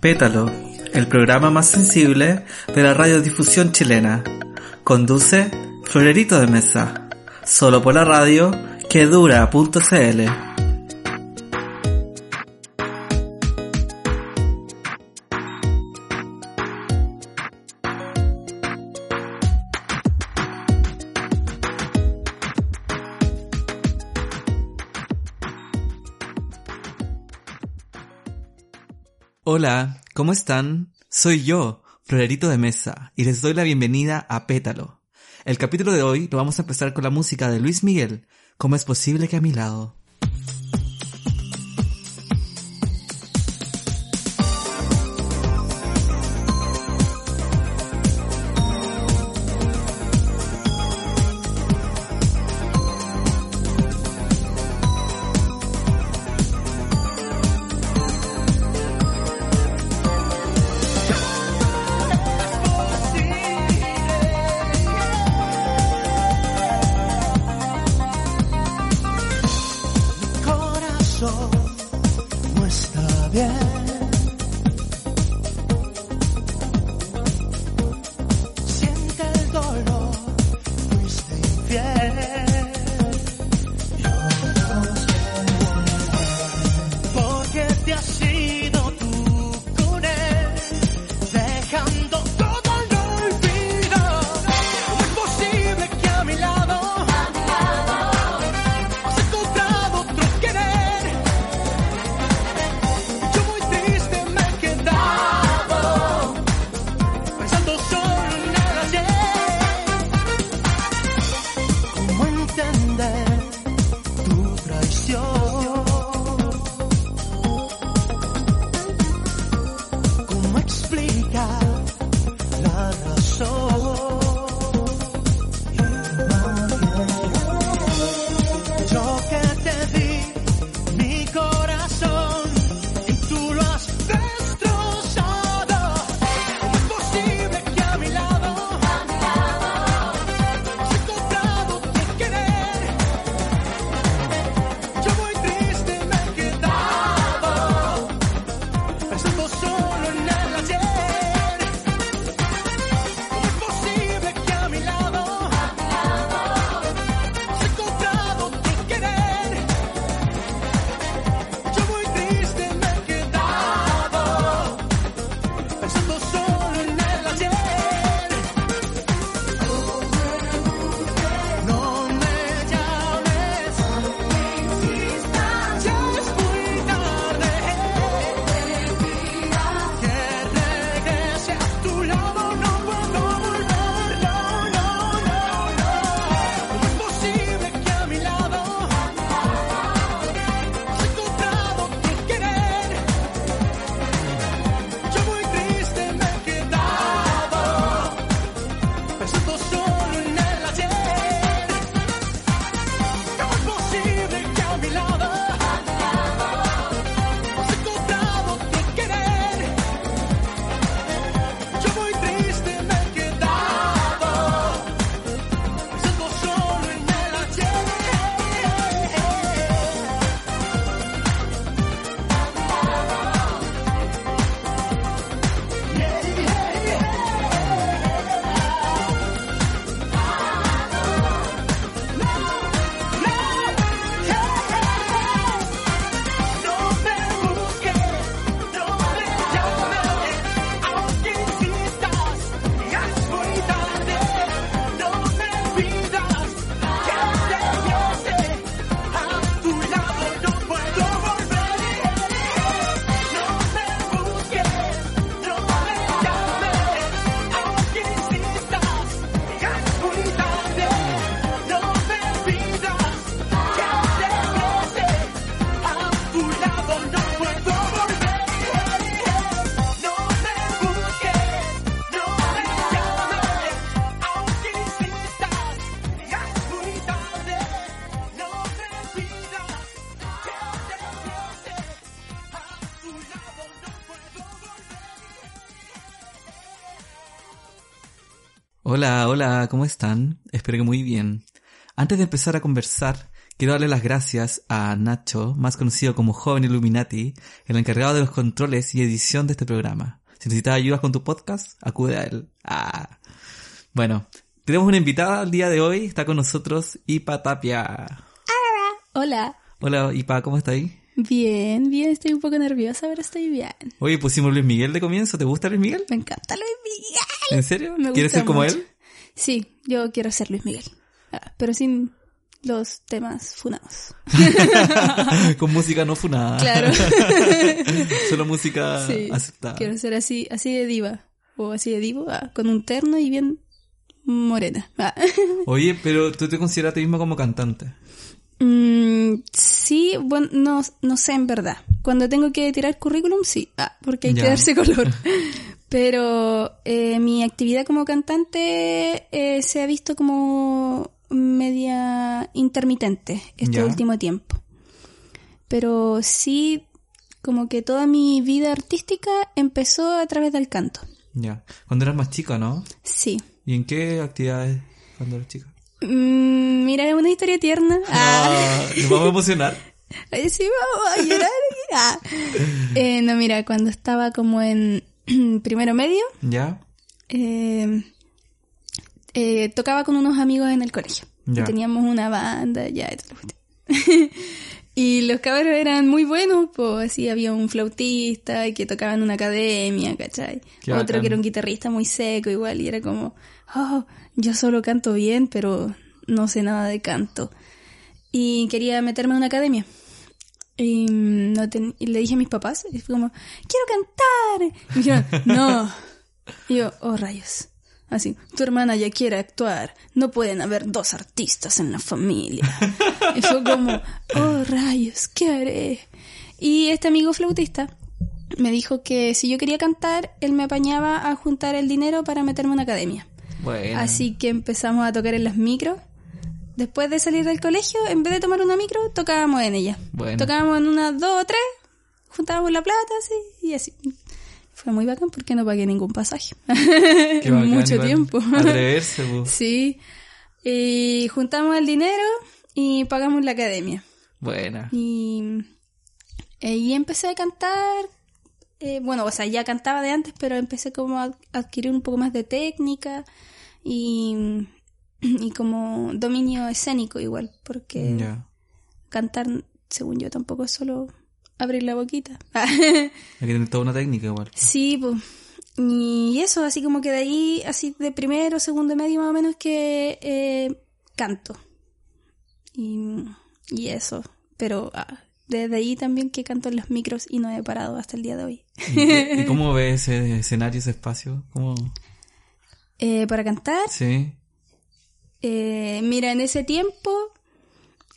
Pétalo, el programa más sensible de la radiodifusión chilena. Conduce Florerito de Mesa. Solo por la radio que dura.cl. Hola, ¿cómo están? Soy yo, Florerito de Mesa, y les doy la bienvenida a Pétalo. El capítulo de hoy lo vamos a empezar con la música de Luis Miguel, ¿Cómo es posible que a mi lado? Hola, ¿cómo están? Espero que muy bien. Antes de empezar a conversar, quiero darle las gracias a Nacho, más conocido como Joven Illuminati, el encargado de los controles y edición de este programa. Si necesitas ayuda con tu podcast, acude a él. Ah. Bueno, tenemos una invitada el día de hoy, está con nosotros Ipa Tapia. Hola. Hola Ipa, ¿cómo está ahí? Bien, bien, estoy un poco nerviosa, pero estoy bien. Oye, pusimos Luis Miguel de comienzo, ¿te gusta Luis Miguel? Me encanta Luis Miguel. ¿En serio? Me ¿Quieres gusta ser como mucho. él? Sí, yo quiero ser Luis Miguel. Ah, pero sin los temas funados. con música no funada. Claro. Solo música Sí, aceptada. quiero ser así, así de diva. O así de divo, ah, con un terno y bien morena. Ah. Oye, pero tú te consideras a ti misma como cantante. Mm, sí, bueno, no, no sé en verdad. Cuando tengo que tirar currículum, sí, ah, porque hay Ya. que darse color. Pero eh, mi actividad como cantante eh, se ha visto como media intermitente este último tiempo. Pero sí, como que toda mi vida artística empezó a través del canto. Ya. Cuando eras más chica, ¿no? Sí. ¿Y en qué actividades cuando eras chica? Mm, mira, es una historia tierna. Ah. Ah, vamos a emocionar. Sí, vamos a llorar. Ah. Eh, no, mira, cuando estaba como en primero medio, ¿Ya? eh, eh, tocaba con unos amigos en el colegio. Ya. Y teníamos una banda, ya, y todo lo. Y los cabros eran muy buenos, pues así había un flautista que tocaba en una academia, ¿cachai? Qué Otro bacán. que era un guitarrista muy seco igual y era como, oh, yo solo canto bien, pero no sé nada de canto. Y quería meterme en una academia. Y, mm, no ten- y le dije a mis papás, y fue como, quiero cantar. Y me dijeron, no. Y yo, oh rayos. Así, tu hermana ya quiere actuar. No pueden haber dos artistas en la familia. Y fue como, oh rayos, ¿qué haré? Y este amigo flautista me dijo que si yo quería cantar, él me apañaba a juntar el dinero para meterme en una academia. Bueno. Así que empezamos a tocar en las micros. Después de salir del colegio, en vez de tomar una micro, tocábamos en ella. Bueno. Tocábamos en una, dos o tres, juntábamos la plata, así, y así. Fue muy bacán porque no pagué ningún pasaje. Qué bacán, mucho igual. tiempo. Atreverse, sí. Y juntamos el dinero y pagamos la academia. Buena. Y ahí empecé a cantar. eh, bueno, o sea, ya cantaba de antes, pero empecé como a adquirir un poco más de técnica y, y como dominio escénico igual, porque cantar, según yo, tampoco es solo abrir la boquita. Hay que tener toda una técnica igual. sí, pues. Y eso, así como que de ahí, así de primero, segundo medio más o menos que eh, canto. Y, y eso. Pero ah, desde ahí también que canto en los micros y no he parado hasta el día de hoy. ¿Y, y cómo ves ese escenario, ese espacio? ¿Cómo? Eh, para cantar, Sí. Eh, mira, en ese tiempo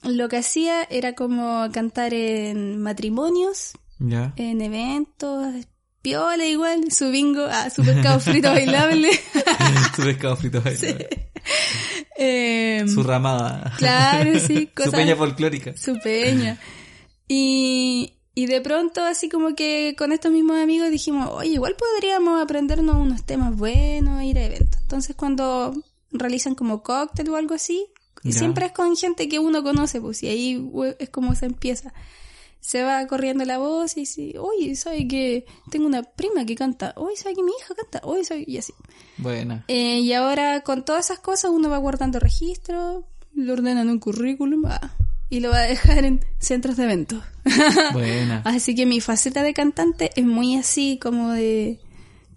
lo que hacía era como cantar en matrimonios, en eventos, piola igual, su bingo, ah, su pescado frito bailable. Su pescado frito ahí. Em, Su ramada. Claro, sí, Su cosas- peña folclórica. su peña. Y, y de pronto, así como que con estos mismos amigos dijimos, oye, igual podríamos aprendernos unos temas buenos, ir a eventos. Entonces, cuando realizan como cóctel o algo así, Ya. siempre es con gente que uno conoce, pues, y ahí es como se empieza. Se va corriendo la voz y dice, oye, ¿sabe que tengo una prima que canta? Oye, ¿sabe que mi hija canta? Oye, ¿sabe? Y así. Buena. Eh, y ahora con todas esas cosas uno va guardando registro, lo ordenan en un currículum ah, y lo va a dejar en centros de eventos. Buena. así que mi faceta de cantante es muy así como de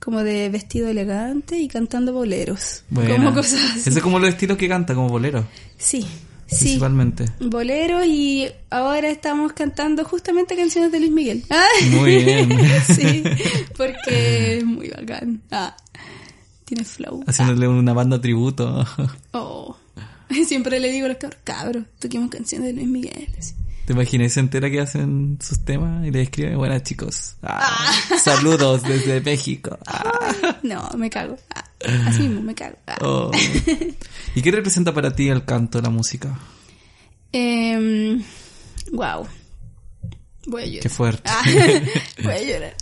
como de vestido elegante y cantando boleros. Buena. Como cosas así. Ese es como los estilos que canta, como bolero. Sí, sí. Principalmente. Boleros y ahora estamos cantando justamente canciones de Luis Miguel. Ah, Muy bien. sí, porque es muy bacán. Ah, tiene flow. Haciéndole una banda tributo. Oh. Siempre le digo a los cabros, cabros, toquemos canciones de Luis Miguel. así. ¿Te imaginas se entera que hacen sus temas y le escriben, buenas chicos. Ah, Saludos desde México. Ah, No, me cago. Ah, así mismo, me cago. Ah. oh. ¿Y qué representa para ti el canto, la música? Em, wow. Voy a llorar. Qué fuerte. Ah, voy a llorar.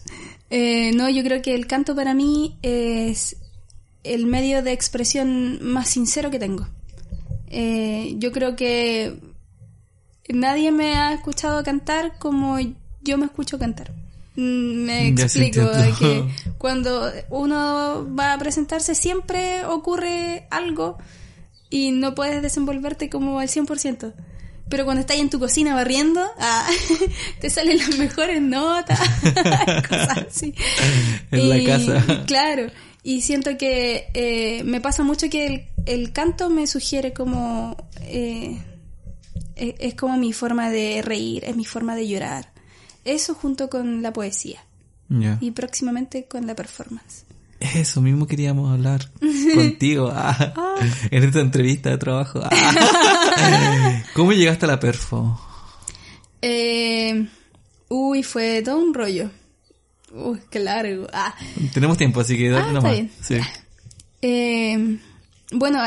Eh, no, yo creo que el canto para mí es el medio de expresión más sincero que tengo. Eh, yo creo que nadie me ha escuchado cantar como yo me escucho cantar. Mm, Me explico, que cuando uno va a presentarse siempre ocurre algo y no puedes desenvolverte como al 100%. Pero cuando estás en tu cocina barriendo, ah, te salen las mejores notas, cosas así. En la Y, casa. Claro, y siento que eh, me pasa mucho que el, el canto me sugiere como... eh, es, es como mi forma de reír, es mi forma de llorar. Eso junto con la poesía y próximamente con la performance. Eso mismo queríamos hablar contigo ah, en esta entrevista de trabajo. ah. ¿Cómo llegaste a la perfo? Eh, uy, fue todo un rollo. Uy, qué largo. Ah. Tenemos tiempo, así que dale Ah, nomás. Sí. Eh, bueno,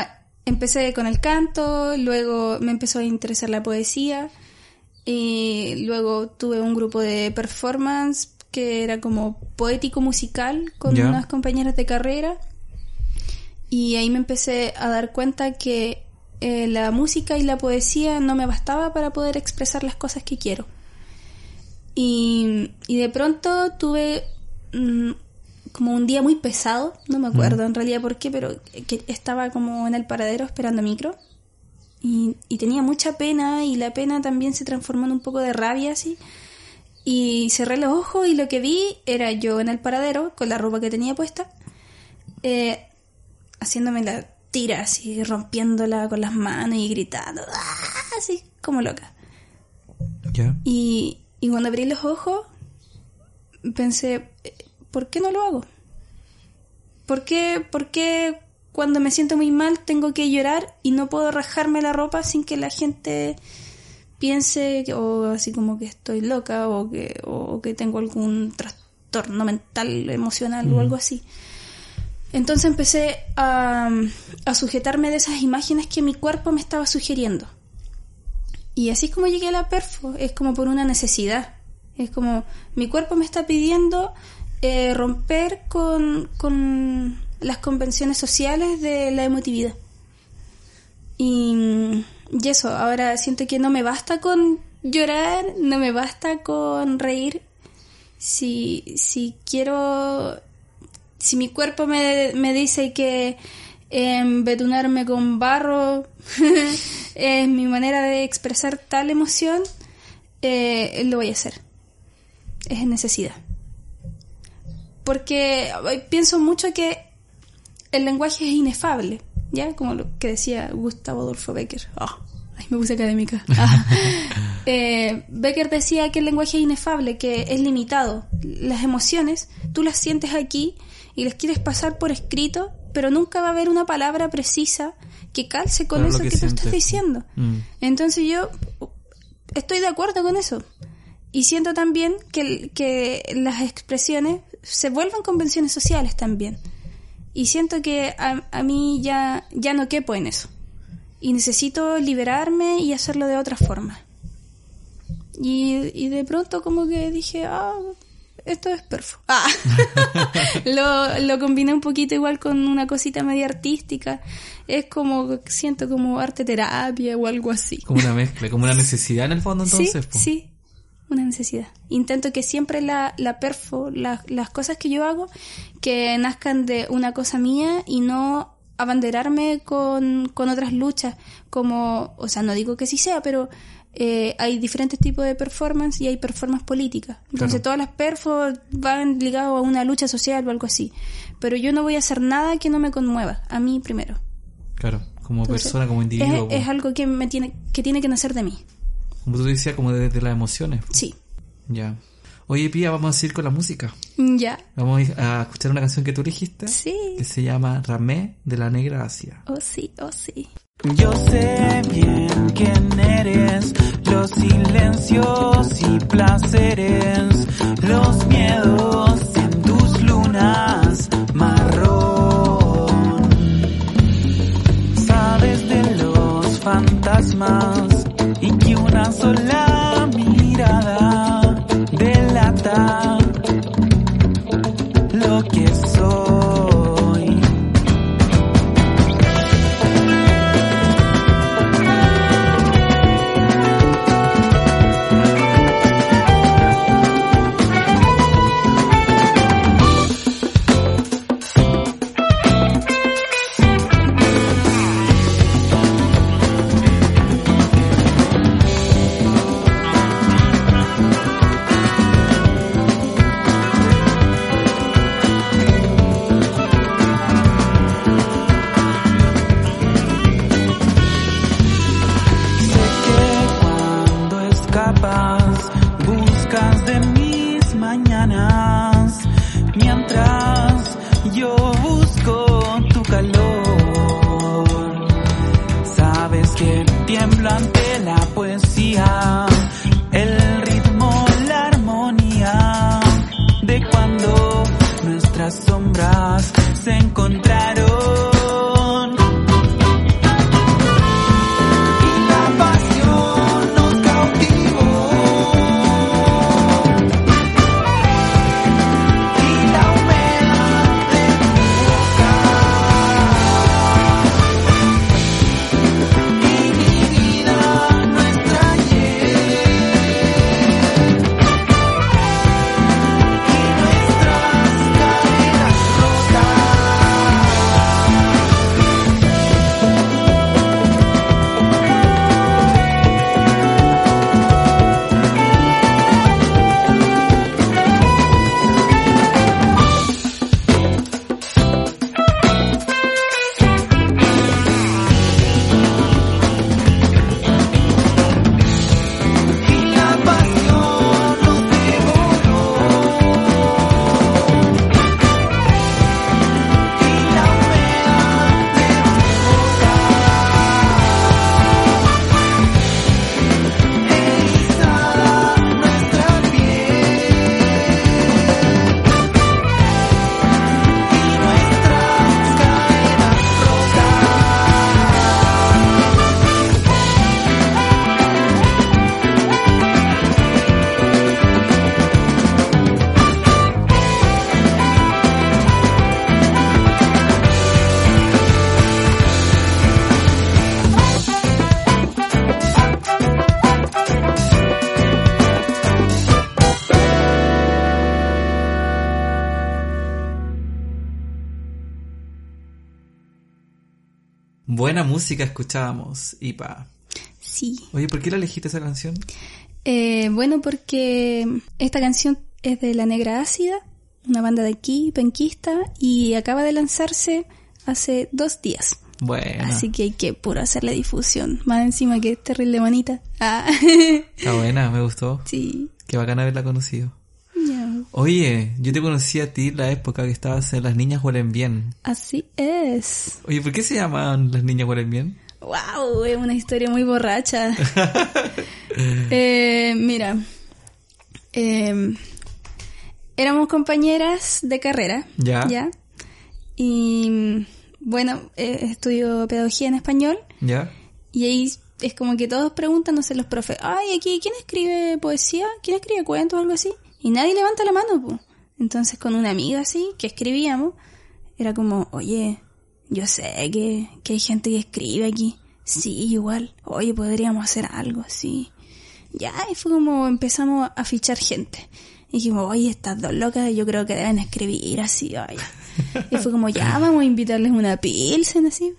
empecé con el canto, luego me empezó a interesar la poesía y luego tuve un grupo de performance que era como poético musical con unas compañeras de carrera y ahí me empecé a dar cuenta que eh, la música y la poesía no me bastaba para poder expresar las cosas que quiero. Y, y de pronto tuve mm, como un día muy pesado, no me acuerdo en realidad por qué, pero que estaba como en el paradero esperando micro. Y, y tenía mucha pena y la pena también se transformó en un poco de rabia así. Y cerré los ojos y lo que vi era yo en el paradero con la ropa que tenía puesta, eh, haciéndome la tira así, rompiéndola con las manos y gritando, ¡ah! así como loca. Ya. Y, y cuando abrí los ojos, pensé, ¿por qué no lo hago? ¿Por qué, ¿Por qué cuando me siento muy mal tengo que llorar y no puedo rajarme la ropa sin que la gente piense que- o así como que estoy loca o que, o que tengo algún trastorno mental, emocional o algo así? Entonces empecé a, a sujetarme de esas imágenes que mi cuerpo me estaba sugiriendo. Y así es como llegué a la perfo, es como por una necesidad. Es como mi cuerpo me está pidiendo eh, romper con, con las convenciones sociales de la emotividad. Y, y eso, ahora siento que no me basta con llorar, no me basta con reír. Si, si quiero, si mi cuerpo me, me dice que embetunarme con barro es mi manera de expresar tal emoción, eh, lo voy a hacer. Es necesidad. Porque pienso mucho que el lenguaje es inefable, ¿ya? Como lo que decía Gustavo Adolfo Becker. Ah, ay, me puse académica. Ah. Eh, Becker decía que el lenguaje es inefable, que es limitado. Las emociones, tú las sientes aquí y las quieres pasar por escrito, pero nunca va a haber una palabra precisa que calce con eso que que, tú estás diciendo. Mm. Entonces yo estoy de acuerdo con eso. Y siento también que, que las expresiones se vuelven convenciones sociales también. Y siento que a, a mí ya, ya no quepo en eso. Y necesito liberarme y hacerlo de otra forma. Y, y de pronto como que dije, ah, esto es perfecto. Ah. lo, lo combiné un poquito igual con una cosita media artística. Es como, siento como arte terapia o algo así. Como una mezcla, como una necesidad en el fondo entonces. sí, po. sí, una necesidad. Intento que siempre la, la perfo, la- las cosas que yo hago, que nazcan de una cosa mía y no abanderarme con, con otras luchas, como, o sea, no digo que sí sea, pero eh, hay diferentes tipos de performance y hay performance políticas. Entonces Claro. todas las perfos van ligadas a una lucha social o algo así. Pero yo no voy a hacer nada que no me conmueva, a mí primero. Claro, como Entonces, persona, como individuo. es, es algo que me tiene, que tiene que nacer de mí. Como tú decías, como desde las emociones. Sí. Ya. Oye, Pía, vamos a seguir con la música. Ya. Vamos a ir a escuchar una canción que tú elegiste. Sí. Que se llama Ramé de la Negra Asia. Oh sí, oh sí. Yo sé bien quién eres, los silencios y placeres, los miedos en tus lunas marrón. Sabes de los fantasmas una sola mirada delata música escuchábamos, Ipa. Sí. Oye, ¿por qué la elegiste esa canción? Eh, bueno, porque esta canción es de La Negra Ácida, una banda de aquí, penquista, y acaba de lanzarse hace dos días. Bueno, Así que hay que puro hacerle difusión. Más encima que es terrible bonita. Ah, está buena, me gustó. sí. Qué bacán haberla conocido. Ya. Oye, yo te conocí a ti la época que estabas en Las Niñas Huelen Bien. Así es. Oye, ¿por qué se llaman Las Niñas Huelen Bien? Wow, es una historia muy borracha. Eh, mira, eh, éramos compañeras de carrera. Ya. Y bueno, eh, estudio pedagogía en español. ¿Ya? Y ahí es como que todos preguntan, no sé, los profes, ay, aquí, ¿quién escribe poesía? ¿Quién escribe cuentos o algo así? Y nadie levanta la mano, pues. Entonces con una amiga así, que escribíamos, era como, oye, yo sé que, que hay gente que escribe aquí. Sí, igual. Oye, podríamos hacer algo, sí. Ya, y fue como empezamos a fichar gente. Y dijimos, oye, estas dos locas yo creo que deben escribir así, oye. Y fue como, ya, vamos a invitarles una pilsen así.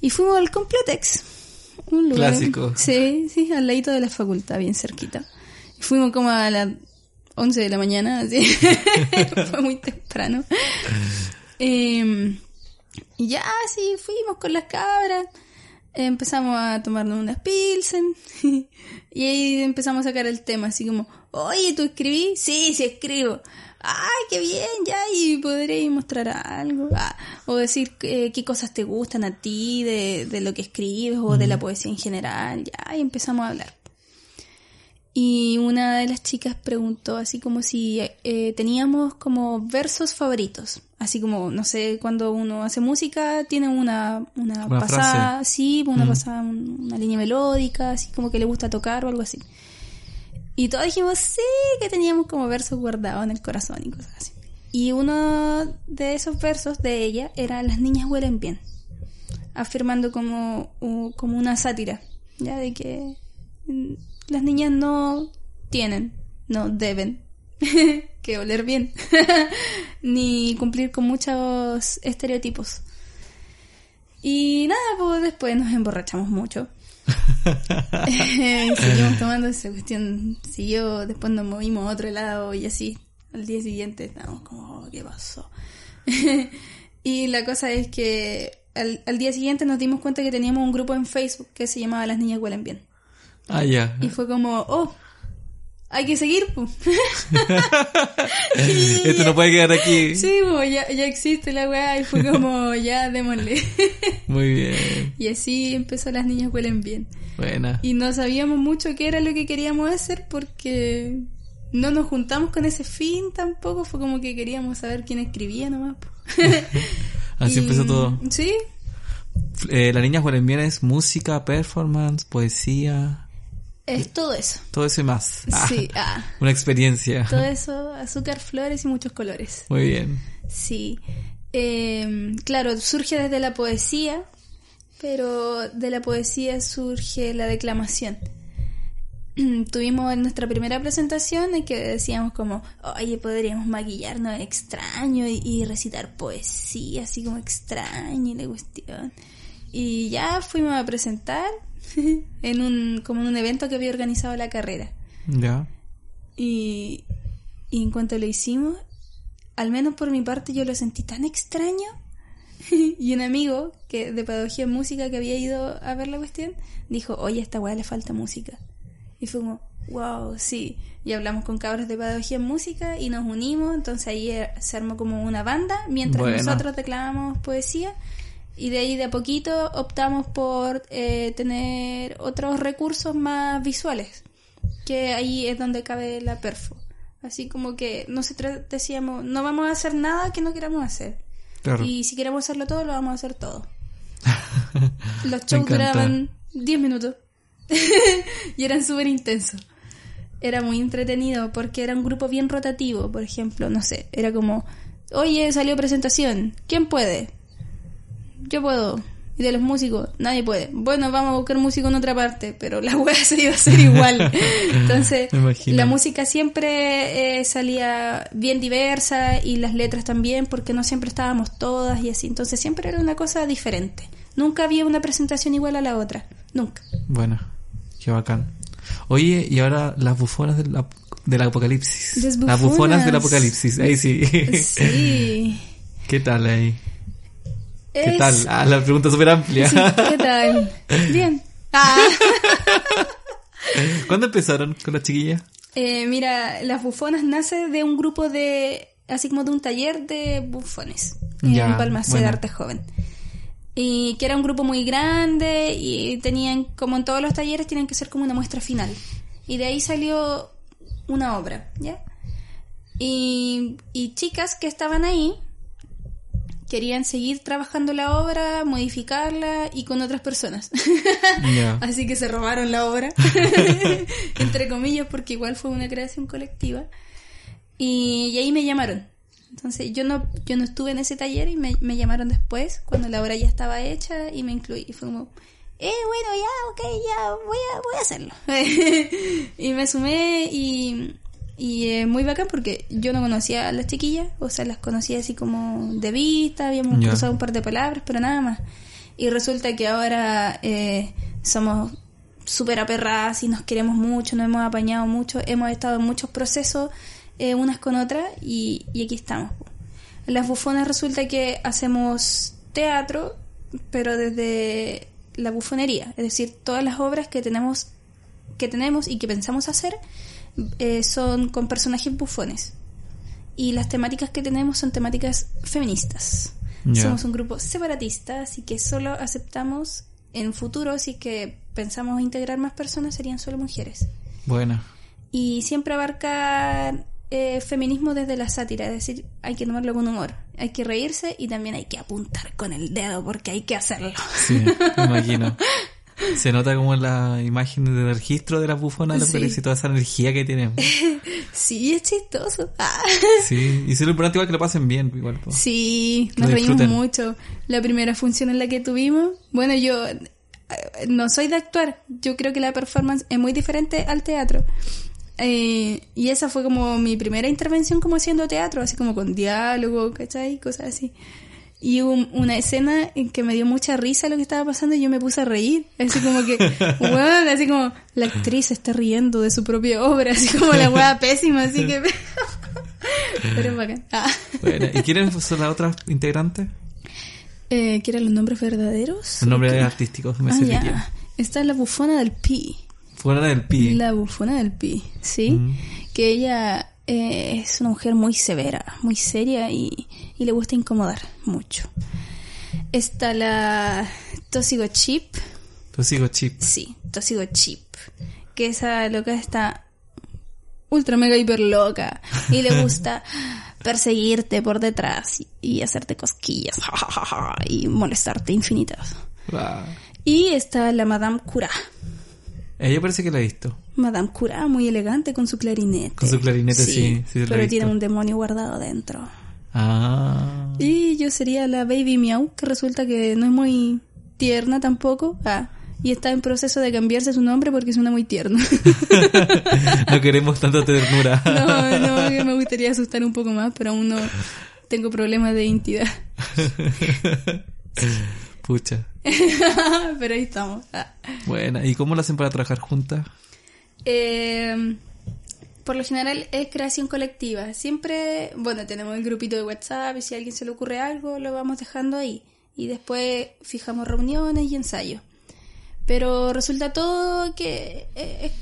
Y fuimos al Completex. Un lugar. Clásico. Sí, sí, al ladito de la facultad, bien cerquita. Y fuimos como a las 11 de la mañana, así. Fue muy temprano. Eh, y ya, sí, fuimos con las cabras. Empezamos a tomarnos unas pilsen. y ahí empezamos a sacar el tema, así como, oye, ¿tú escribí? Sí, sí escribo. Ay, qué bien, ya, y podréis mostrar algo. Ah, o decir eh, qué cosas te gustan a ti de, de lo que escribes o de la poesía en general. Ya, y empezamos a hablar. Y una de las chicas preguntó así como si eh, teníamos como versos favoritos. Así como, no sé, cuando uno hace música tiene una, una, Una pasada, frase. sí, una Mm. pasada, un- una línea melódica, así como que le gusta tocar o algo así. Y todos dijimos, sí, que teníamos como versos guardados en el corazón y cosas así. Y uno de esos versos de ella era Las niñas huelen bien, afirmando como, como una sátira, ya de que mm, las niñas no tienen, no deben que oler bien, ni cumplir con muchos estereotipos. Y nada, pues después nos emborrachamos mucho. Seguimos tomando esa cuestión, siguió, después nos movimos a otro lado y así. Al día siguiente estábamos como, oh, ¿qué pasó? y la cosa es que al, al día siguiente nos dimos cuenta que teníamos un grupo en Facebook que se llamaba Las Niñas Huelen Bien. Ah, ya. Y fue como, oh, hay que seguir, pues. Esto no puede quedar aquí. Sí, pues ya, ya existe la weá y fue como, ya démosle. Muy bien. y así empezó Las Niñas Huelen Bien. Buena. Y no sabíamos mucho qué era lo que queríamos hacer porque no nos juntamos con ese fin tampoco, fue como que queríamos saber quién escribía nomás. Así Y- empezó todo. Sí, Eh, la niña Juan Bien es música, performance, poesía, es todo eso. todo eso y más. Ah, Sí, ah, una experiencia. todo eso, azúcar, flores y muchos colores. Muy bien. Sí. Eh, claro, surge desde la poesía, pero de la poesía surge la declamación. Tuvimos en nuestra primera presentación en que decíamos como, oye, podríamos maquillarnos extraño y, y recitar poesía, así como extraño y la cuestión. Y ya fuimos a presentar en un, como en un evento que había organizado la carrera. Ya. Y, y en cuanto lo hicimos, al menos por mi parte yo lo sentí tan extraño. y un amigo que de pedagogía en música que había ido a ver la cuestión, dijo, oye, a esta weá le falta música. Y fue como, wow, sí. Y hablamos con cabros de pedagogía en música y nos unimos, entonces ahí eh, se armó como una banda, mientras nosotros declamábamos poesía. Y de ahí de a poquito optamos por eh, tener otros recursos más visuales que ahí es donde cabe la perfo. Así como que nosotros decíamos, no vamos a hacer nada que no queramos hacer. Claro. Y si queremos hacerlo todo, lo vamos a hacer todo. Los shows duraban 10 minutos y eran súper intensos. Era muy entretenido porque era un grupo bien rotativo, por ejemplo, no sé, era como, oye, salió presentación, ¿quién puede? Yo puedo. Y de los músicos, nadie puede. Bueno, vamos a buscar músico en otra parte, pero la wea se iba a hacer igual. Entonces, la música siempre eh, salía bien diversa y las letras también, porque no siempre estábamos todas y así. Entonces, siempre era una cosa diferente. Nunca había una presentación igual a la otra. Nunca. Bueno, qué bacán. Oye, y ahora las bufonas del, del apocalipsis. Las bufonas bufonas. del apocalipsis. Ahí sí. Sí. ¿Qué tal ahí? ¿Qué Es- tal? Ah, la pregunta súper amplia. Sí, ¿Qué tal? Bien. Ah. ¿Cuándo empezaron con las chiquillas? Eh, mira, las bufonas nace de un grupo de, así como de un taller de bufones Ya, en Palmacé bueno. de Arte Joven. Y que era un grupo muy grande y tenían, como en todos los talleres, tienen que ser como una muestra final. Y de ahí salió una obra, ¿ya? Y, y chicas que estaban ahí querían seguir trabajando la obra, modificarla y con otras personas. Así que se robaron la obra, entre comillas, porque igual fue una creación colectiva. Y, y ahí me llamaron. Entonces yo no, yo no estuve en ese taller y me, me llamaron después, cuando la obra ya estaba hecha y me incluí. Y fue como, eh, bueno, ya, ok, ya, voy a, voy a hacerlo. y me sumé y, y eh, muy bacán porque yo no conocía a las chiquillas, o sea, las conocía así como de vista, habíamos Ya. cruzado un par de palabras, pero nada más. Y resulta que ahora eh, somos súper aperradas y nos queremos mucho, nos hemos apañado mucho, hemos estado en muchos procesos eh, unas con otras y, y aquí estamos. Las bufonas resulta que hacemos teatro, pero desde la bufonería, es decir, todas las obras que tenemos, que tenemos y que pensamos hacer eh, son con personajes bufones. Y las temáticas que tenemos son temáticas feministas. Somos un grupo separatista, así que solo aceptamos en futuro, si que pensamos integrar más personas, serían solo mujeres. Bueno. Y siempre abarca eh, feminismo desde la sátira, es decir, hay que tomarlo con humor, hay que reírse y también hay que apuntar con el dedo porque hay que hacerlo. Sí, me imagino. Se nota como en la imagen del registro de las bufonas Sí. apocalipsis, toda esa energía que tenemos. Sí, es chistoso. Ah. Sí, y lo importante igual que lo pasen bien, igual. Sí, nos reímos mucho. La primera función en la que tuvimos, bueno, yo eh, no soy de actuar, yo creo que la performance es muy diferente al teatro. Eh, y esa fue como mi primera intervención como haciendo teatro, así como con diálogo, ¿cachai? Cosas así. Y hubo un- una escena en que me dio mucha risa lo que estaba pasando y yo me puse a reír. Así como que, así como la actriz está riendo de su propia obra, así como la hueá pésima, así que... Pero es bacán. Ah. Bueno, ¿y quiénes son las otras integrantes? Eh, ¿Qué eran los nombres verdaderos? Los nombres ¿Qué? artísticos, me Ah, serviría. ya. Esta es la bufona del Pi. Fuera del pi. La bufona del Pi, ¿sí? Mm. Que ella eh, es una mujer muy severa, muy seria y, y le gusta incomodar mucho. Está la Tóxigo Chip. Yo sigo chip. Sí, Tóxigo Chip. Que esa loca está ultra mega hiper loca y le gusta perseguirte por detrás y, y hacerte cosquillas y molestarte infinitas. Wow. Y está la Madame Cura. Ella parece que la he visto. Madame Cura, muy elegante con su clarinete. Con su clarinete, sí, sí, la he pero visto. tiene un demonio guardado dentro. Ah. Y yo sería la Baby Meow, que resulta que no es muy tierna tampoco. Ah, y está en proceso de cambiarse su nombre porque suena muy tierno. no queremos tanta ternura. no, no, que me gustaría asustar un poco más, pero aún no tengo problemas de identidad. Pucha. pero ahí estamos. Buena. ¿Y cómo lo hacen para trabajar juntas? Eh, por lo general es creación colectiva. Siempre, bueno, tenemos el grupito de WhatsApp y si a alguien se le ocurre algo, lo vamos dejando ahí. Y después fijamos reuniones y ensayos. Pero resulta todo que eh,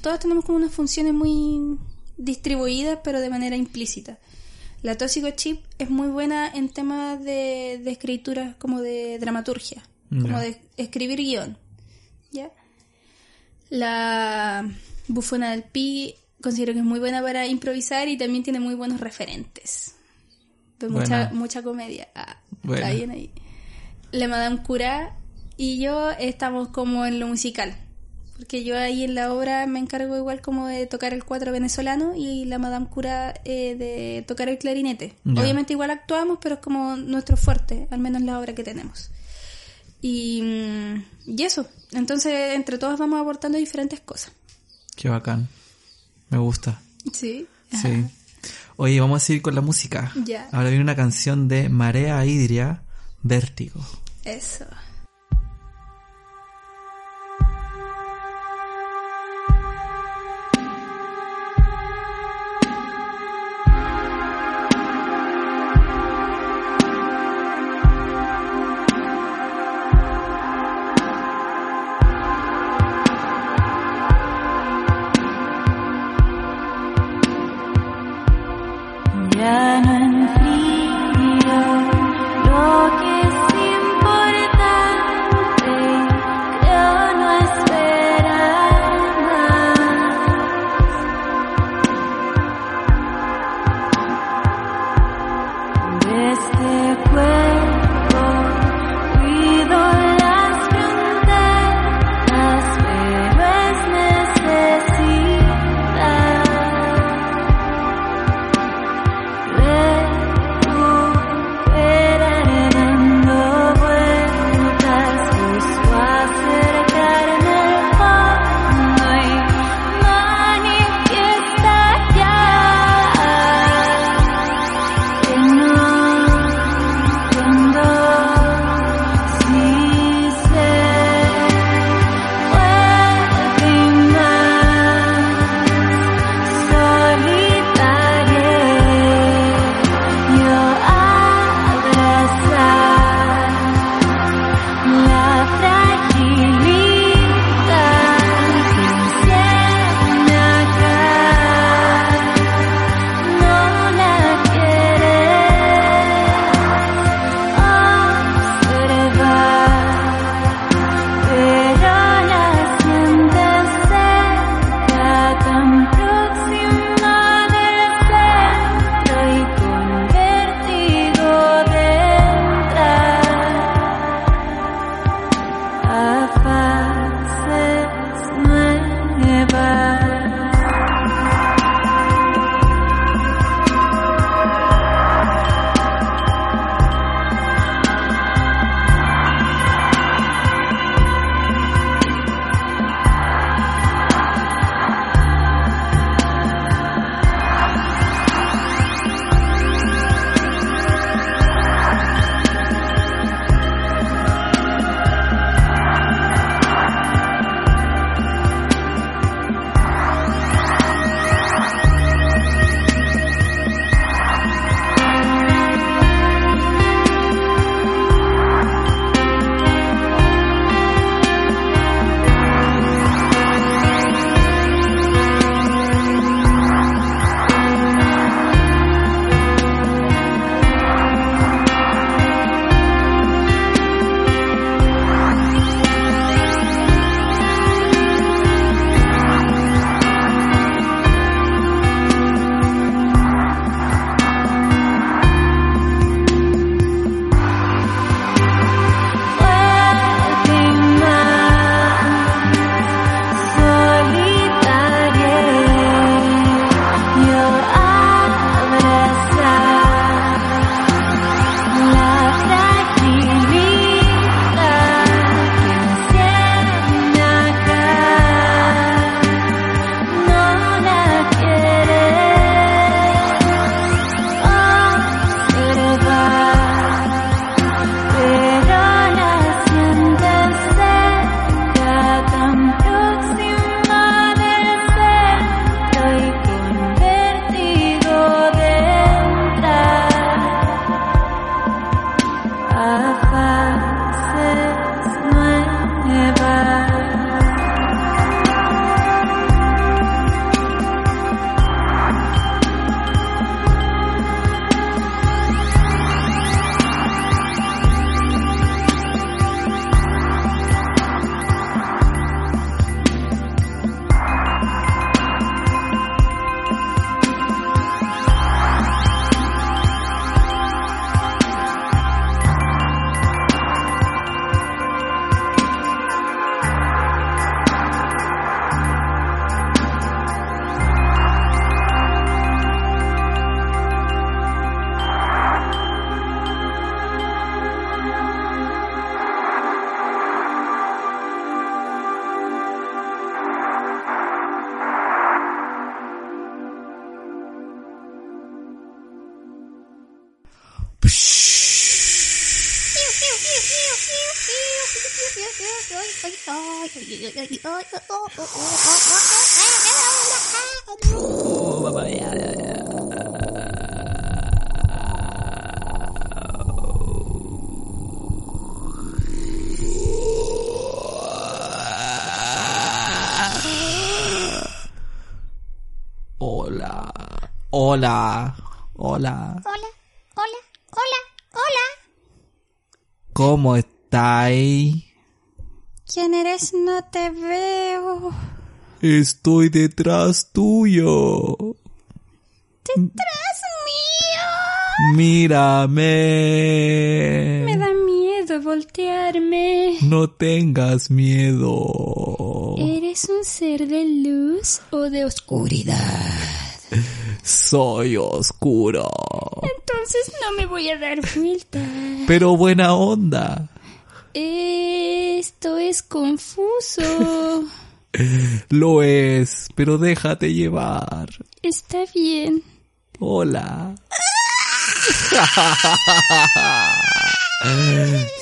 todas tenemos como unas funciones muy distribuidas, pero de manera implícita. La Tóxico Chip es muy buena en temas de, de escritura, como de dramaturgia, como de escribir guion. ¿Ya? La Bufona del Pi considero que es muy buena para improvisar y también tiene muy buenos referentes. De mucha, mucha comedia. Ah. Está bien ahí. La Madame Cura y yo estamos como en lo musical. Porque yo ahí en la obra me encargo igual como de tocar el cuatro venezolano y la Madame Cura eh, de tocar el clarinete. Obviamente igual actuamos, pero es como nuestro fuerte, al menos la obra que tenemos. Y, mm, y eso. Entonces, entre todos vamos aportando diferentes cosas. Qué bacán. Me gusta. Sí. Sí. Oye, vamos a seguir con la música. Ya. Ahora viene una canción de Marea Hidria, Vértigo. Eso. Hola. Hola. Hola, hola, hola, hola. ¿Cómo estáis? ¿Quién eres? No te veo. Estoy detrás tuyo. ¡Tras mío! Mírame. Me da miedo voltearme. No tengas miedo. ¿Eres un ser de luz o de oscuridad? Soy oscuro. Entonces no me voy a dar vuelta. Pero buena onda. Esto es confuso. Lo es, pero déjate llevar. Está bien. Hola.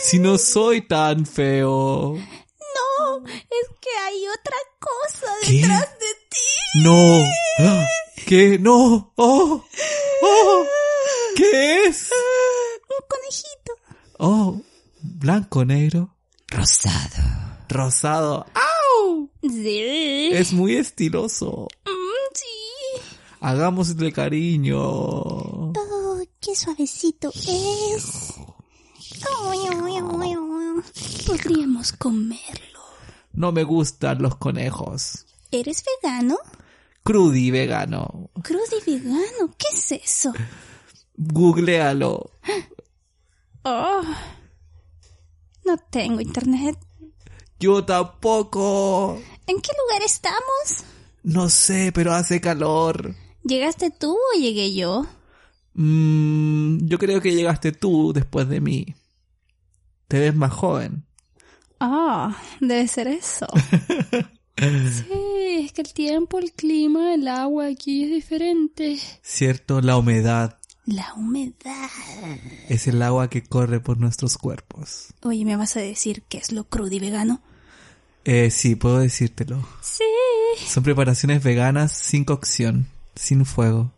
si no soy tan feo. No, es que hay otra cosa ¿Qué? detrás de ti. No. ¿Qué? No. Oh. Oh. ¿Qué es? Un conejito. Oh. Blanco, negro. Rosado. Rosado. ¡Au! Sí. Es muy estiloso. Mm, sí. Hagámosle cariño. Oh, qué suavecito es. Podríamos comerlo. No me gustan los conejos. ¿Eres vegano? Crudi vegano. Crudo y vegano. ¿Qué es eso? Googlealo. Oh. No tengo internet. Yo tampoco. ¿En qué lugar estamos? No sé, pero hace calor. ¿Llegaste tú o llegué yo? Mm, yo creo que llegaste tú después de mí. Te ves más joven. Ah, debe ser eso. sí, es que el tiempo, el clima, el agua aquí es diferente. Cierto, la humedad La humedad. es el agua que corre por nuestros cuerpos. Oye, ¿me vas a decir qué es lo crudo y vegano? Eh, sí, puedo decírtelo. Sí. Son preparaciones veganas sin cocción, sin fuego.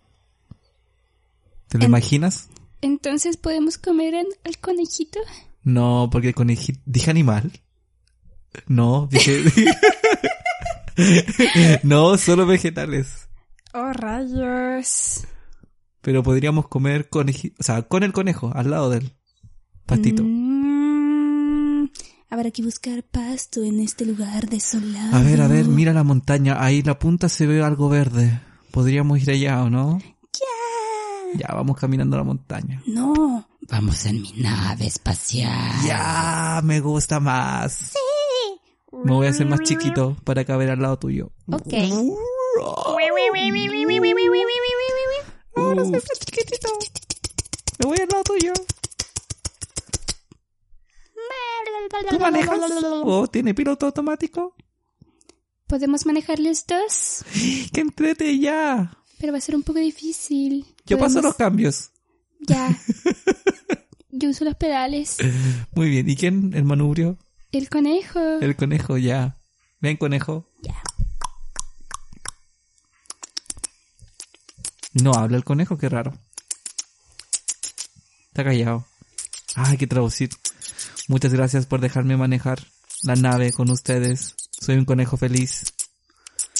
¿Te lo En- imaginas? Entonces podemos comer en- al conejito. No, porque el conejito... ¿Dije animal? No, dije... no, solo vegetales. Oh, rayos. Pero podríamos comer conejito... O sea, con el conejo, al lado del pastito. Mm, habrá que buscar pasto en este lugar desolado. A ver, a ver, mira la montaña. Ahí la punta se ve algo verde. Podríamos ir allá, ¿o no? Ya. Ya, vamos caminando a la montaña. No. Vamos en mi nave espacial. Ya, me gusta más. Me voy a hacer más chiquito para caber al lado tuyo. Ok. Ahora soy más chiquitito. Me voy al lado tuyo. ¿Tú manejas? ¿O tiene piloto automático? Podemos manejar los dos, ¡Que entrete ya! pero va a ser un poco difícil. Yo paso los cambios. Ya. Yo uso los pedales. Muy bien. ¿Y quién? ¿El manubrio? El conejo. El conejo, ya. Ven, conejo. Ya. No habla el conejo, qué raro. Está callado. Ah, hay que traducir. Muchas gracias por dejarme manejar la nave con ustedes. Soy un conejo feliz.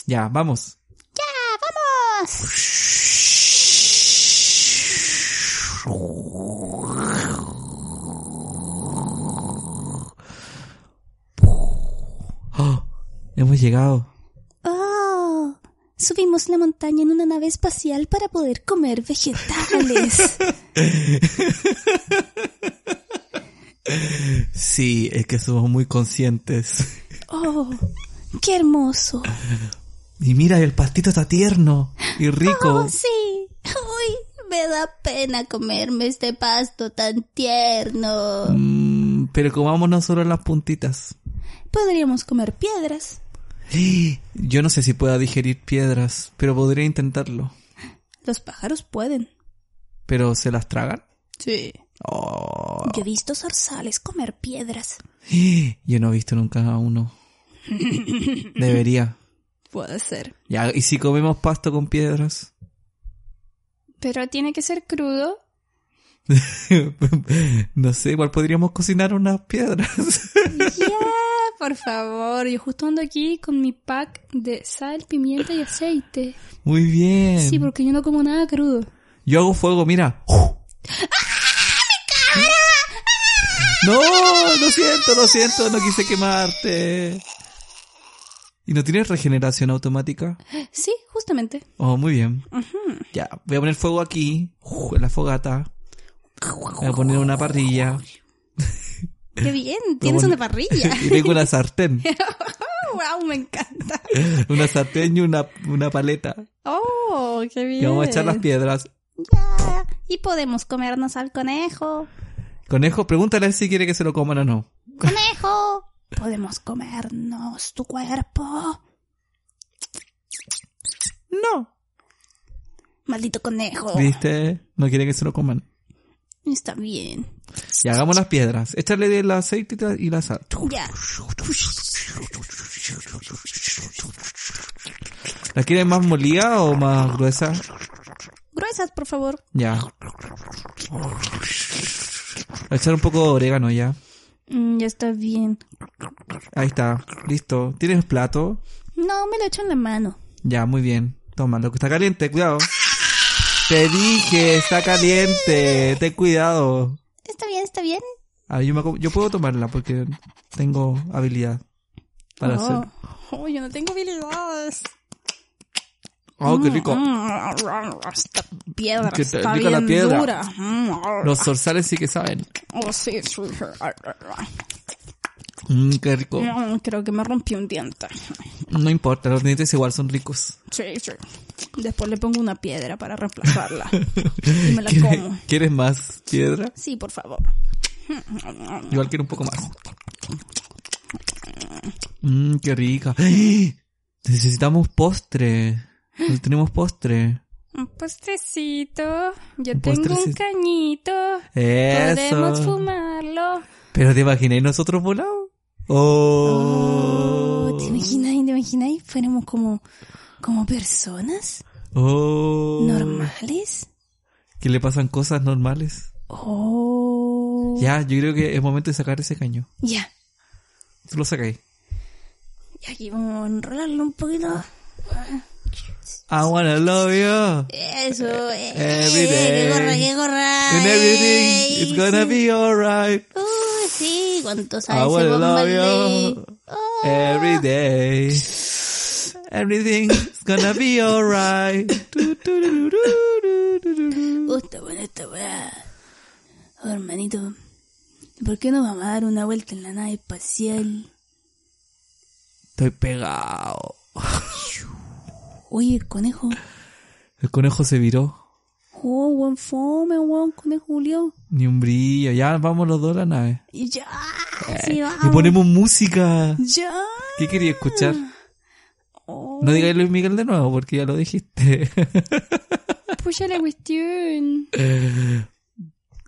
Ya, vamos. ¡Oh! Hemos llegado. Oh, subimos la montaña en una nave espacial para poder comer vegetales. Sí, es que somos muy conscientes. Oh, qué hermoso. Y mira, el pastito está tierno y rico. Oh, sí. Uy, me da pena comerme este pasto tan tierno. Mm, pero comámonos solo las puntitas. Podríamos comer piedras. Yo no sé si pueda digerir piedras, pero podría intentarlo. Los pájaros pueden. ¿Pero se las tragan? Sí. Oh. Yo he visto zorzales comer piedras. Yo no he visto nunca a uno. Debería. Puede ser. Ya, ¿y si comemos pasto con piedras? Pero tiene que ser crudo. no sé, igual podríamos cocinar unas piedras. Ya, por favor. Yo justo ando aquí con mi pack de sal, pimienta y aceite. Muy bien. Sí, porque yo no como nada crudo. Yo hago fuego, mira. No, lo siento, lo siento, no quise quemarte. ¿Y no tienes regeneración automática? Sí, justamente. Oh, muy bien. Ya, voy a poner fuego aquí, en la fogata. Voy a poner una parrilla. Qué bien, tienes una parrilla. y tengo una sartén. wow, me encanta. Una sartén y una, una paleta. Oh, qué bien. Y vamos a echar las piedras. Ya. Y podemos comernos al conejo. Conejo, pregúntale si quiere que se lo coman o no. ¡Conejo! Podemos comernos tu cuerpo. No. Maldito conejo. ¿Viste? No quiere que se lo coman. Está bien. Y hagamos las piedras. Échale el aceite y la- sal. Ya. ¿La quieres más molida o más gruesa? Gruesas, por favor. Ya. Echar un poco de orégano ya. Mm, ya está bien. Ahí está. Listo. ¿Tienes plato? No, me lo echo en la mano. Ya, muy bien. Toma, lo que está caliente, cuidado. Te dije, está caliente. Ten cuidado. Está bien, está bien. Ah, yo, me yo puedo tomarla porque tengo habilidad para oh. hacer. Oh, yo no tengo habilidades. Oh, qué rico. Mm, Esta piedra Que te está rica la bien piedra. dura. Mm, Los zorzales sí que saben. Oh, sí, sí. Mm, qué rico. Mm, Creo que me rompí un diente. No importa, los dientes igual son ricos. Sí, sí. Después le pongo una piedra para reemplazarla. y me la ¿Quieres, como. ¿Quieres más piedra? Sí, por favor. Igual quiero un poco más. Mmm, qué rica. ¡Ay! Necesitamos postre. No tenemos postre. Un postrecito. Yo Un tengo un cañito. Podemos Eso. fumarlo. Pero te imagináis nosotros volados. Oh. Oh, ¿te imagináis? ¿Te imagináis? Fuéramos como, como personas Oh. normales. Que le pasan cosas normales. Oh. Ya, yo creo que es momento de sacar ese caño. Ya. Tú lo sacáis. Y aquí vamos a enrolarlo un poquito. I wanna love you. Eso. eh, Every day. Que corra, que corra. And everything is gonna be alright. Uh, sí, cuánto I sabe ese wanna love you every day. Everything's gonna be alright. Oh, está buena esta weá. Oh, hermanito, ¿por qué no vamos a dar una vuelta en la nave espacial? Estoy pegado. Oye, el conejo. El conejo se viró. Oh, buen fome, buen conejo Julio. Ni un brillo. Ya vamos los dos a la nave. Y ya, sí, Y ponemos música. Ya. ¿Qué quería escuchar? Oh, No digáis Luis Miguel de nuevo porque ya lo dijiste. pucha la cuestión.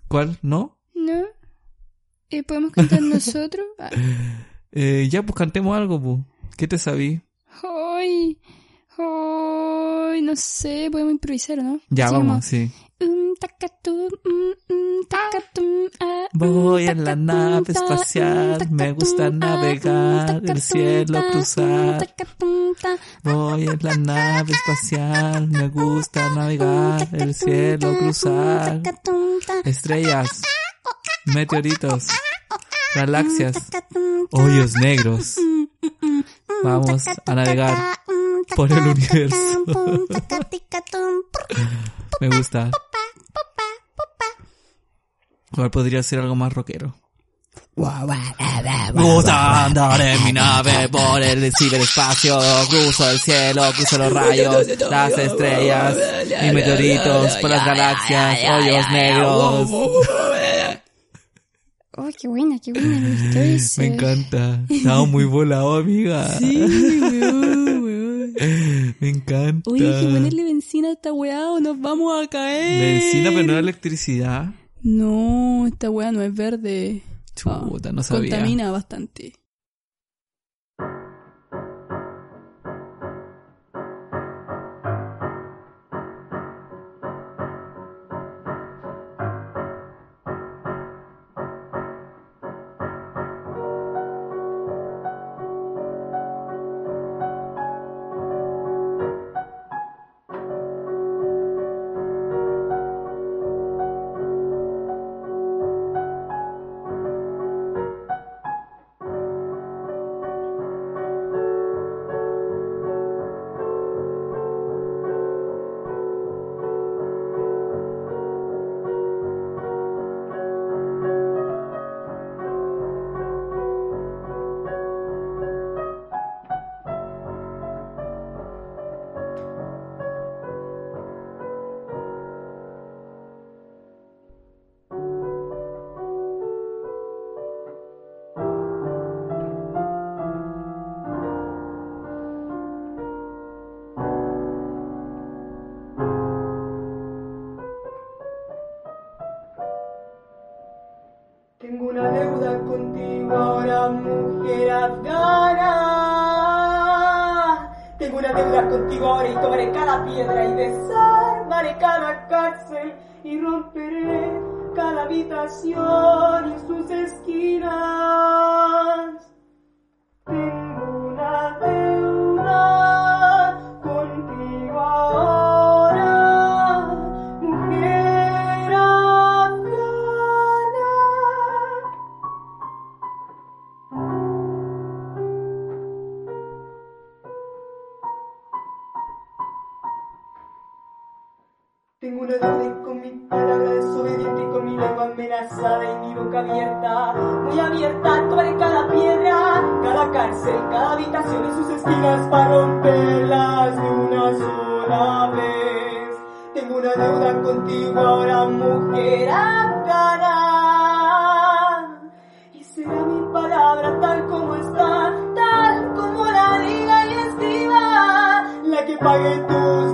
¿Cuál? ¿No? ¿No? Eh, ¿Podemos cantar nosotros? Ah, Eh, ya, pues cantemos algo, pues. ¿Qué te sabí? Ay, ay, no sé, podemos improvisar, ¿no? Ya, vamos, como, sí. um, mm, mm, ah, mm, Voy en la nave espacial, me gusta navegar, el cielo cruzar. Voy en la nave espacial, me gusta navegar, el cielo cruzar. Estrellas, meteoritos, galaxias, hoyos negros. Mm, mm, mm, Vamos a navegar mm, por el universo. Me gusta. Igual podría ser algo más rockero. Gusta andar en mi nave por el ciberespacio, cruzo el cielo, cruzo los rayos, las estrellas y meteoritos por las galaxias, hoyos negros. Oh, qué buena, qué buena, me encanta. Estamos muy volados, amiga. weón, weón. Me encanta. Oye, hay que ponerle benzina a esta weá o nos vamos a caer. Benzina, pero no electricidad. No, esta weá no es verde. Chuta, Ah, no sabía. Contamina bastante. Mujer afgana. Tengo una deuda contigo ahora y tomaré cada piedra y desarmaré cada cárcel y romperé cada habitación y sus esquinas. Deuda y con mi palabra desobediente y con mi lengua amenazada y mi boca abierta, muy abierta, tomaré cada piedra, cada cárcel, cada habitación y sus esquinas para romperlas de una sola vez. Tengo una deuda contigo ahora, mujer afgana. Y será mi palabra tal como está, tal como la diga y escriba, la que pague tus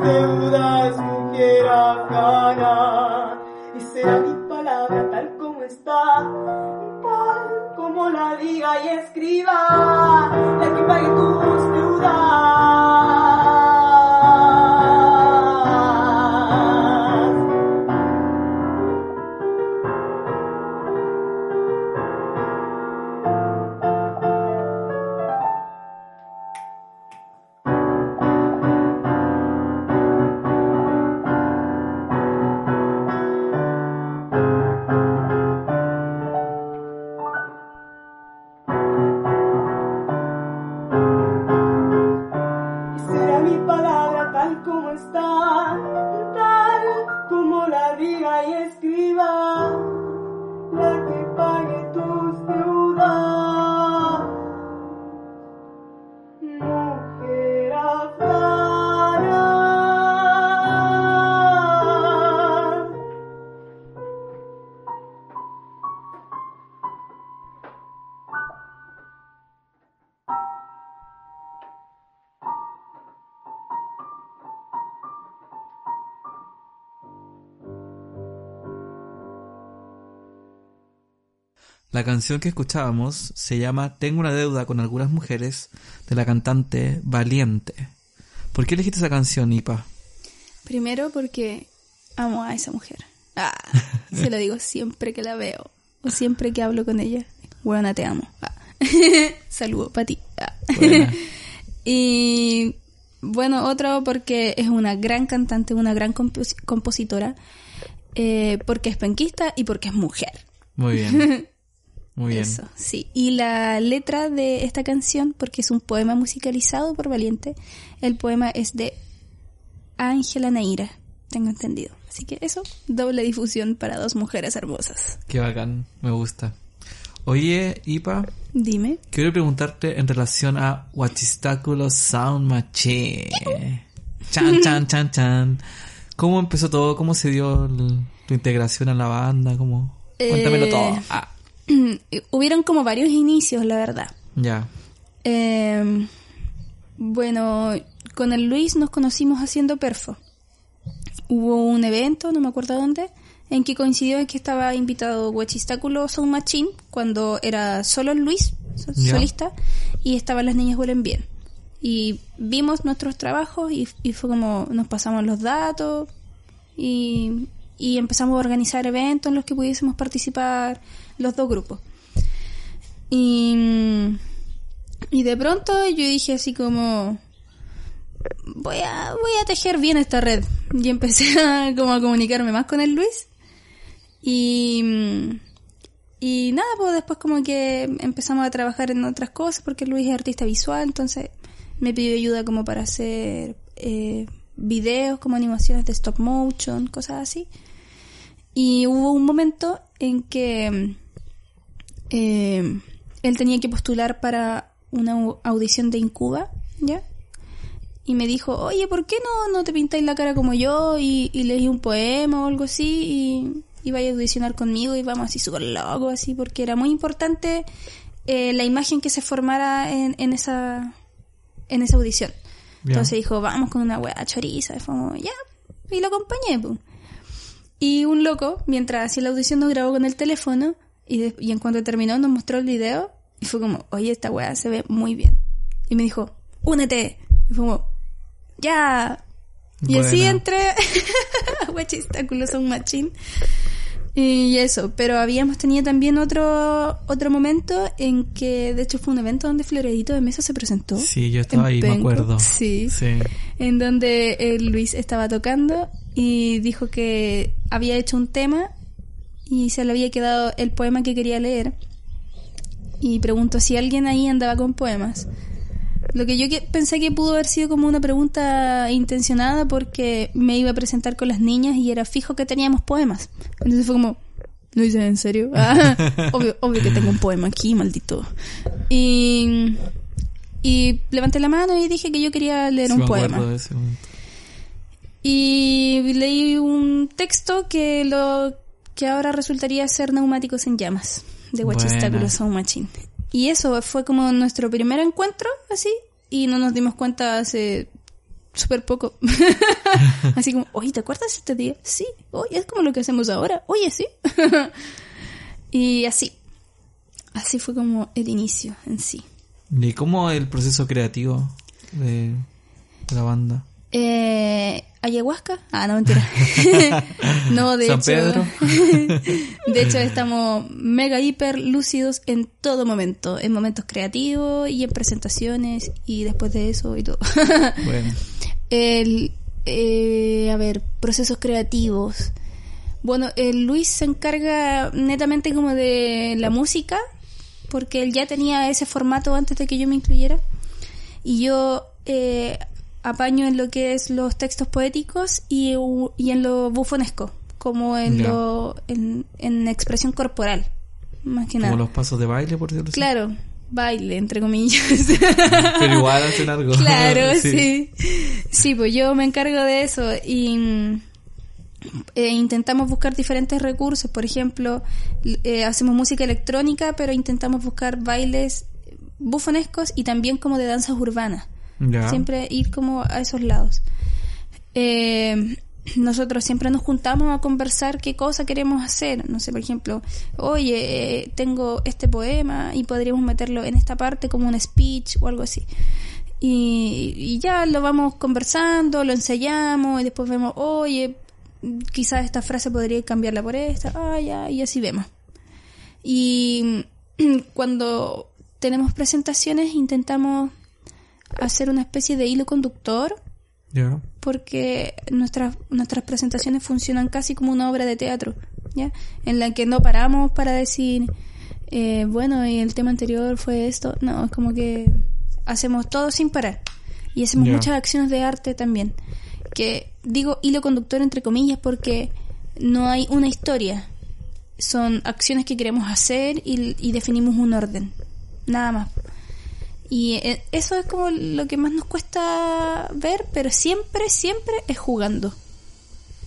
Y será mi palabra tal como está, tal como la diga y escriba, la que pague tus deudas. Como está, tal La canción que escuchábamos se llama Tengo una deuda con algunas mujeres de la cantante Valiente. ¿Por qué elegiste esa canción, Ipa? Primero porque amo a esa mujer. Ah, se lo digo siempre que la veo o siempre que hablo con ella. Buena, te amo. Ah. Saludo para ti. Ah. Y bueno, otro porque es una gran cantante, una gran compos- compositora, eh, porque es penquista y porque es mujer. Muy bien. Muy bien. Eso, sí. Y la letra de esta canción, porque es un poema musicalizado por Valiente, el poema es de Ángela Naira, tengo entendido. Así que eso, doble difusión para dos mujeres hermosas. Qué bacán. Me gusta. Oye, Ipa, Dime. quiero preguntarte en relación a Huachistaculo Sound Machine. Chan, chan, chan, chan. ¿Cómo empezó todo? ¿Cómo se dio el- tu integración a la banda? ¿Cómo? Cuéntamelo Eh, todo. Ah, Hubieron como varios inicios, la verdad. ya. Eh, bueno, con el Luis nos conocimos haciendo perfo. Hubo un evento, no me acuerdo dónde, en que coincidió en que estaba invitado Huachistáculo Sound Machine cuando era solo Luis, so- Ya. solista, y estaban las niñas huelen bien. Y vimos nuestros trabajos y, y fue como nos pasamos los datos y, y empezamos a organizar eventos en los que pudiésemos participar los dos grupos. Y, y de pronto yo dije así como voy a, voy a tejer bien esta red. Y empecé a, como a comunicarme más con el Luis. Y, y nada, pues después como que empezamos a trabajar en otras cosas porque Luis es artista visual, entonces me pidió ayuda como para hacer eh, videos, como animaciones de stop motion, cosas así. Y hubo un momento en que eh, él tenía que postular para una au- audición de Incuba, ¿ya? Y me dijo, oye, ¿por qué no, no te pintáis la cara como yo y, y leí un poema o algo así y, y a audicionar conmigo y vamos así súper locos, así, porque era muy importante eh, la imagen que se formara en, en esa en esa audición. Entonces dijo, vamos con una wea choriza, y fue como, ya, y lo acompañé, pues. Y un loco, mientras hacía la audición, nos grabó con el teléfono y, de- y en cuanto terminó nos mostró el video y fue como, oye, esta weá se ve muy bien. Y me dijo, únete. Y fue como, ya. Y así Buena. entré a Huachistáculo Sound Machine. Y eso, pero habíamos tenido también otro otro momento en que, de hecho, fue un evento donde Floredito de Mesa se presentó. Sí, yo estaba ahí, me acuerdo. Sí. Sí. En donde eh, Luis estaba tocando y dijo que había hecho un tema y se le había quedado el poema que quería leer. Y preguntó si alguien ahí andaba con poemas. Lo que yo que- pensé que pudo haber sido como una pregunta intencionada porque me iba a presentar con las niñas y era fijo que teníamos poemas. Entonces fue como, ¿lo hice en serio? Ah, obvio, obvio que tengo un poema aquí, maldito. Y, y levanté la mano y dije que yo quería leer Sí, un poema. de ese. Y leí un texto que lo que ahora resultaría ser Neumáticos en Llamas, de Huachistáculo Buena. Sound Machine. Y eso fue como nuestro primer encuentro, así, y no nos dimos cuenta hace súper poco. así como, oye, ¿te acuerdas este día? Sí, oye, es como lo que hacemos ahora, oye, sí. y así, así fue como el inicio en sí. ¿Y cómo el proceso creativo de la banda? Eh, ¿Ayahuasca? Ah, no, mentira. no, de ¿San hecho. Pedro? de hecho, estamos mega hiper lúcidos en todo momento. En momentos creativos y en presentaciones y después de eso y todo. Bueno, El, eh, a ver, procesos creativos. Bueno, el Luis se encarga netamente como de la música, porque él ya tenía ese formato antes de que yo me incluyera. Y yo eh, apaño en lo que es los textos poéticos y, y en lo bufonesco, como en lo en, en expresión corporal, más que como nada. los pasos de baile, por decirlo así. Claro, baile, entre comillas. Pero igual hacen algo. Claro, sí. sí. pues yo me encargo de eso y mm, eh, intentamos buscar diferentes recursos. Por ejemplo, eh, hacemos música electrónica, pero intentamos buscar bailes bufonescos y también como de danzas urbanas. Siempre ir como a esos lados. Eh, nosotros siempre nos juntamos a conversar qué cosa queremos hacer. No sé, por ejemplo, oye, eh, tengo este poema y podríamos meterlo en esta parte como un speech o algo así. Y, y ya lo vamos conversando, lo ensayamos y después vemos, oye, quizás esta frase podría cambiarla por esta, ah, ya, y así vemos. Y cuando tenemos presentaciones intentamos hacer una especie de hilo conductor porque nuestras nuestras presentaciones funcionan casi como una obra de teatro, ¿ya? En la que no paramos para decir, eh, bueno, y el tema anterior fue esto. No, es como que hacemos todo sin parar. Y hacemos muchas acciones de arte también. Que digo hilo conductor entre comillas porque no hay una historia. Son acciones que queremos hacer y, y definimos un orden. Nada más. Y eh, eso es como lo que más nos cuesta ver, pero siempre, siempre es jugando.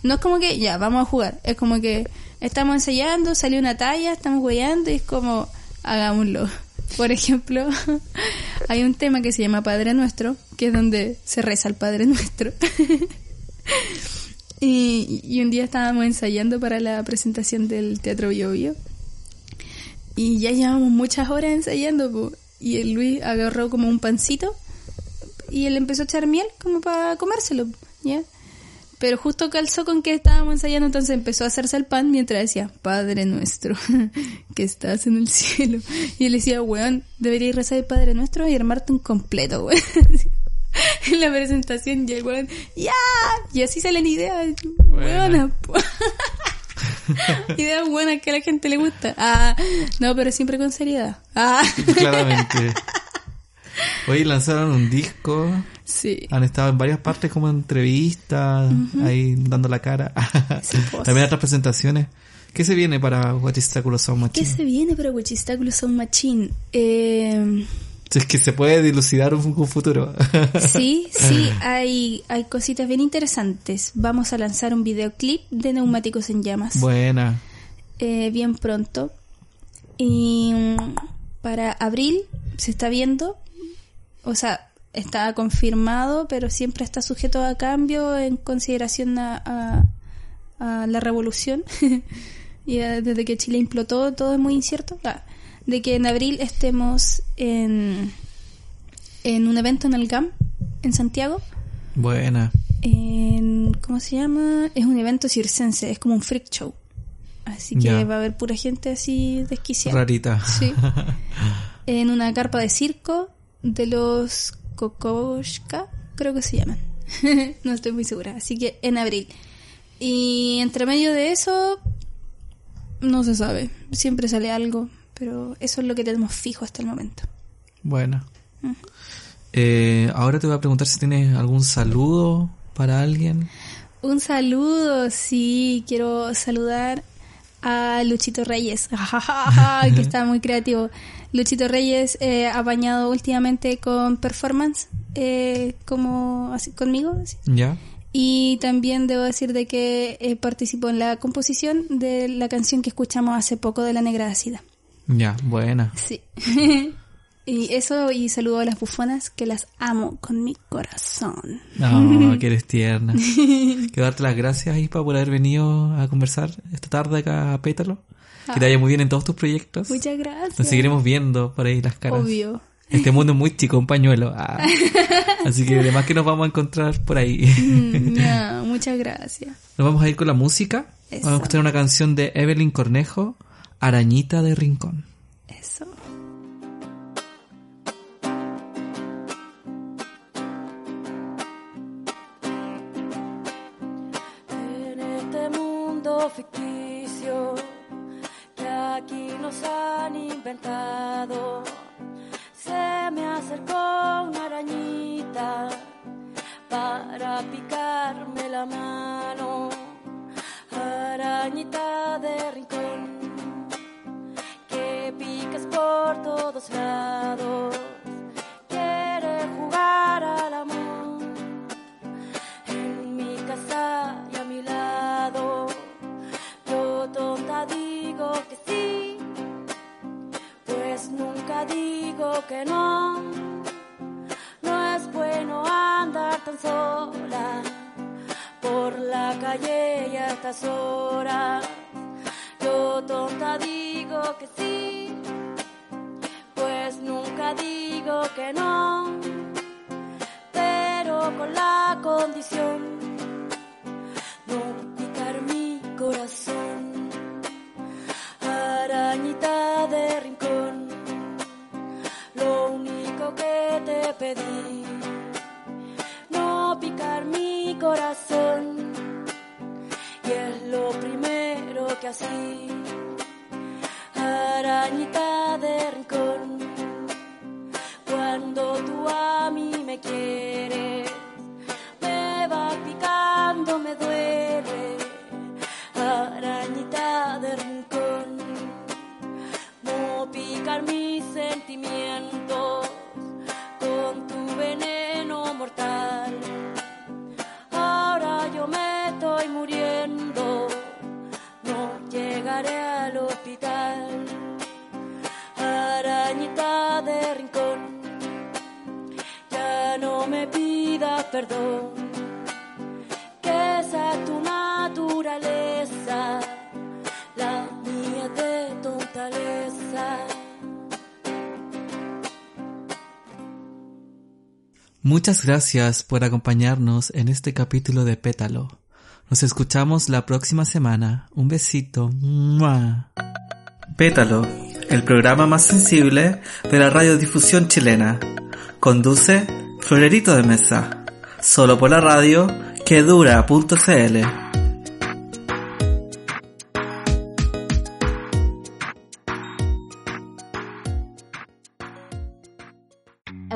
No es como que, ya, vamos a jugar. Es como que estamos ensayando, salió una talla, estamos hueando y es como, hagámoslo. Por ejemplo, hay un tema que se llama Padre Nuestro, que es donde se reza el Padre Nuestro. Y, un día estábamos ensayando para la presentación del Teatro Bio. Y ya llevamos muchas horas ensayando, po. Y el Luis agarró como un pancito y él empezó a echar miel como para comérselo, ¿ya? Pero justo calzó con que estábamos ensayando, entonces empezó a hacerse el pan mientras decía, Padre nuestro, que estás en el cielo. Y él decía, weón, deberías rezar el Padre nuestro y armarte un completo, weón. en la presentación y el weón, ¡ya! Y así ideas, Buena. buenas, po. ideas buenas que a la gente le gusta. Ah, no, pero siempre con seriedad. Ah, Claramente. Hoy lanzaron un disco. sí. Han estado en varias partes como entrevistas, ahí dando la cara. Sí, pues. También otras presentaciones. ¿Qué se viene para Guachistaculo Sound ¿Qué Machine? se viene para Huachistáculo Sound Machine? Eh, es que se puede dilucidar un, un futuro. sí, sí, hay, hay cositas bien interesantes. Vamos a lanzar un videoclip de Neumáticos en Llamas Buena. eh, bien pronto. Y mm, para abril se está viendo, o sea, está confirmado, pero siempre está sujeto a cambio en consideración a, a- a la revolución. y a- desde que Chile implotó, todo es muy incierto. Ah, de que en abril estemos en, en un evento en el GAM, en Santiago. Buena. En, ¿Cómo se llama? Es un evento circense, es como un freak show. Así que va a haber pura gente así desquiciada. Rarita. Sí. en una carpa de circo de los Kokoshka, creo que se llaman. no estoy muy segura. Así que en abril. Y entre medio de eso, no se sabe. Siempre sale algo. Pero eso es lo que tenemos fijo hasta el momento. Buena. Eh, ahora te voy a preguntar si tienes algún saludo para alguien. Un saludo, sí, quiero saludar a Luchito Reyes, que está muy creativo. Luchito Reyes eh, ha bañado últimamente con performance, eh, como así, conmigo, así. ¿Ya? y también debo decir de que eh, participó en la composición de la canción que escuchamos hace poco de La Negra Ácida. Ya, buena. Sí. y eso, y saludo a las bufonas, que las amo con mi corazón. No, que eres tierna. Quiero darte las gracias, Ispa, por haber venido a conversar esta tarde acá a Pétalo. Que te vaya muy bien en todos tus proyectos. Muchas gracias. Nos seguiremos viendo por ahí las caras. Obvio. Este mundo es muy chico, un pañuelo. Ah. Así que además que nos vamos a encontrar por ahí. Mm, no, muchas gracias. Nos vamos a ir con la música. Eso. Vamos a escuchar una canción de Evelyn Cornejo, Arañita de Rincón. Eso. Arañita de rincón cuando tú a mí me quieres, perdón, que tu naturaleza, la mía de tontaleza. Muchas gracias por acompañarnos en este capítulo de Pétalo. Nos escuchamos la próxima semana. Un besito. Pétalo, el programa más sensible de la radiodifusión chilena. Conduce Florerito de Mesa. Solo por la radio que dura.cl.